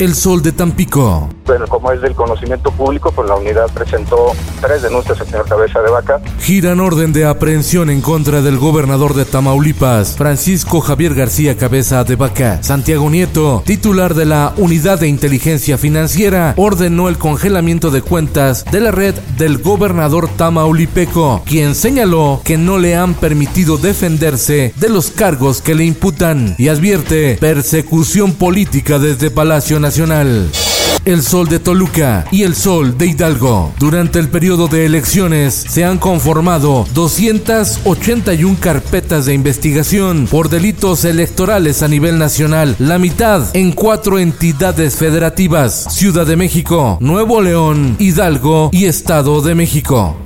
El Sol de Tampico. Bueno, como es del conocimiento público, pues la unidad presentó tres denuncias al señor Cabeza de Vaca. Giran orden de aprehensión en contra del gobernador de Tamaulipas, Francisco Javier García Cabeza de Vaca. Santiago Nieto, titular de la Unidad de Inteligencia Financiera, ordenó el congelamiento de cuentas de la red del gobernador tamaulipeco, quien señaló que no le han permitido defenderse de los cargos que le imputan y advierte persecución política desde Palacio Nacional. El Sol de Toluca y el Sol de Hidalgo. Durante el periodo de elecciones se han conformado 281 carpetas de investigación por delitos electorales a nivel nacional, la mitad en cuatro entidades federativas, Ciudad de México, Nuevo León, Hidalgo y Estado de México.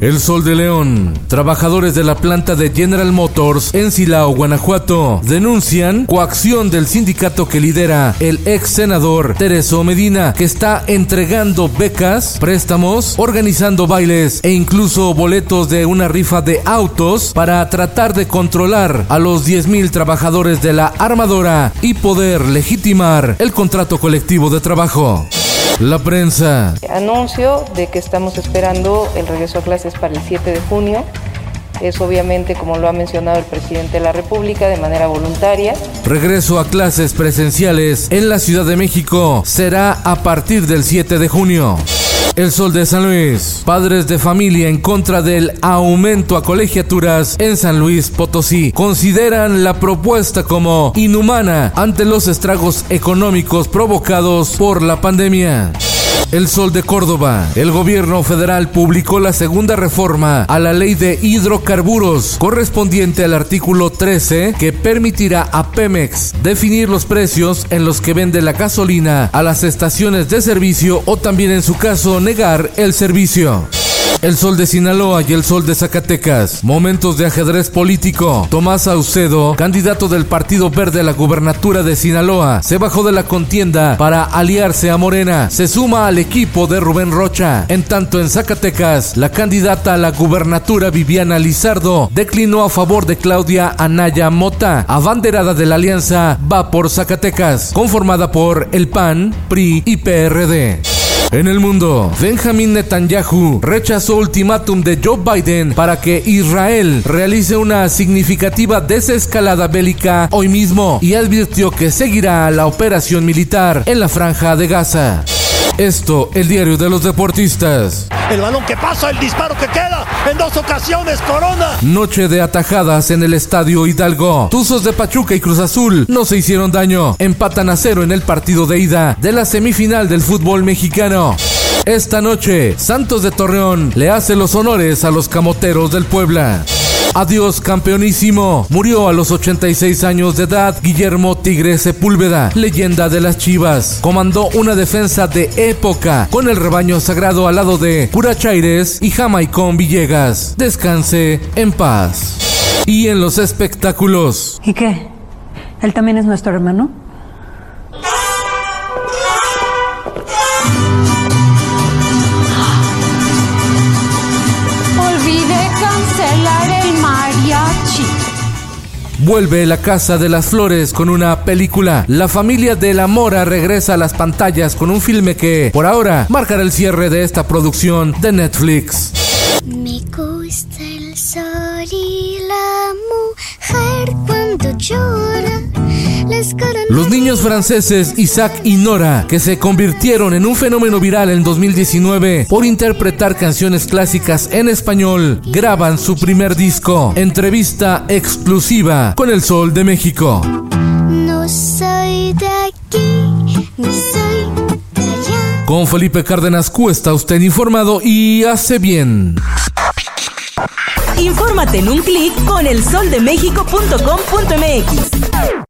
El Sol de León. Trabajadores de la planta de General Motors en Silao, Guanajuato, denuncian coacción del sindicato que lidera el ex senador Tereso Medina, que está entregando becas, préstamos, organizando bailes e incluso boletos de una rifa de autos para tratar de controlar a los 10.000 trabajadores de la armadora y poder legitimar el contrato colectivo de trabajo. La prensa. Anuncio de que estamos esperando el regreso a clases para el 7 de junio. Es obviamente, como lo ha mencionado el presidente de la República, de manera voluntaria. Regreso a clases presenciales en la Ciudad de México será a partir del 7 de junio. El Sol de San Luis. Padres de familia en contra del aumento a colegiaturas en San Luis Potosí consideran la propuesta como inhumana ante los estragos económicos provocados por la pandemia. El Sol de Córdoba. El gobierno federal publicó la segunda reforma a la ley de hidrocarburos correspondiente al artículo 13 que permitirá a Pemex definir los precios en los que vende la gasolina a las estaciones de servicio o también en su caso negar el servicio. El sol de Sinaloa y el sol de Zacatecas. Momentos de ajedrez político. Tomás Saucedo, candidato del Partido Verde a la gubernatura de Sinaloa, se bajó de la contienda para aliarse a Morena. Se suma al equipo de Rubén Rocha. En tanto, en Zacatecas, la candidata a la gubernatura Viviana Lizardo declinó a favor de Claudia Anaya Mota. Abanderada de la alianza va por Zacatecas, conformada por el PAN, PRI y PRD. En el mundo, Benjamin Netanyahu rechazó ultimátum de Joe Biden para que Israel realice una significativa desescalada bélica hoy mismo y advirtió que seguirá la operación militar en la franja de Gaza. Esto, el diario de los deportistas. El balón que pasa, el disparo que queda en dos ocasiones, Corona. Noche de atajadas en el estadio Hidalgo. Tuzos de Pachuca y Cruz Azul no se hicieron daño. Empatan a cero en el partido de ida de la semifinal del fútbol mexicano. Esta noche, Santos de Torreón le hace los honores a los camoteros del Puebla. Adiós campeonísimo. Murió a los 86 años de edad Guillermo Tigre Sepúlveda, leyenda de las Chivas. Comandó una defensa de época con el rebaño sagrado al lado de Purachaires y Jamaicón Villegas. Descanse en paz. Y en los espectáculos. ¿Y qué? ¿Él también es nuestro hermano? Cancelar el mariachi. Vuelve la Casa de las Flores con una película. La familia de la Mora regresa a las pantallas con un filme que, por ahora, marcará el cierre de esta producción de Netflix. Me gusta el sol y la mujer cuando llora. Los niños franceses Isaac y Nora, que se convirtieron en un fenómeno viral en 2019 por interpretar canciones clásicas en español, graban su primer disco. Entrevista exclusiva con El Sol de México. No soy de aquí, ni soy de allá. Con Felipe Cárdenas Q está usted informado y hace bien. Infórmate en un clic con elsoldemexico.com.mx.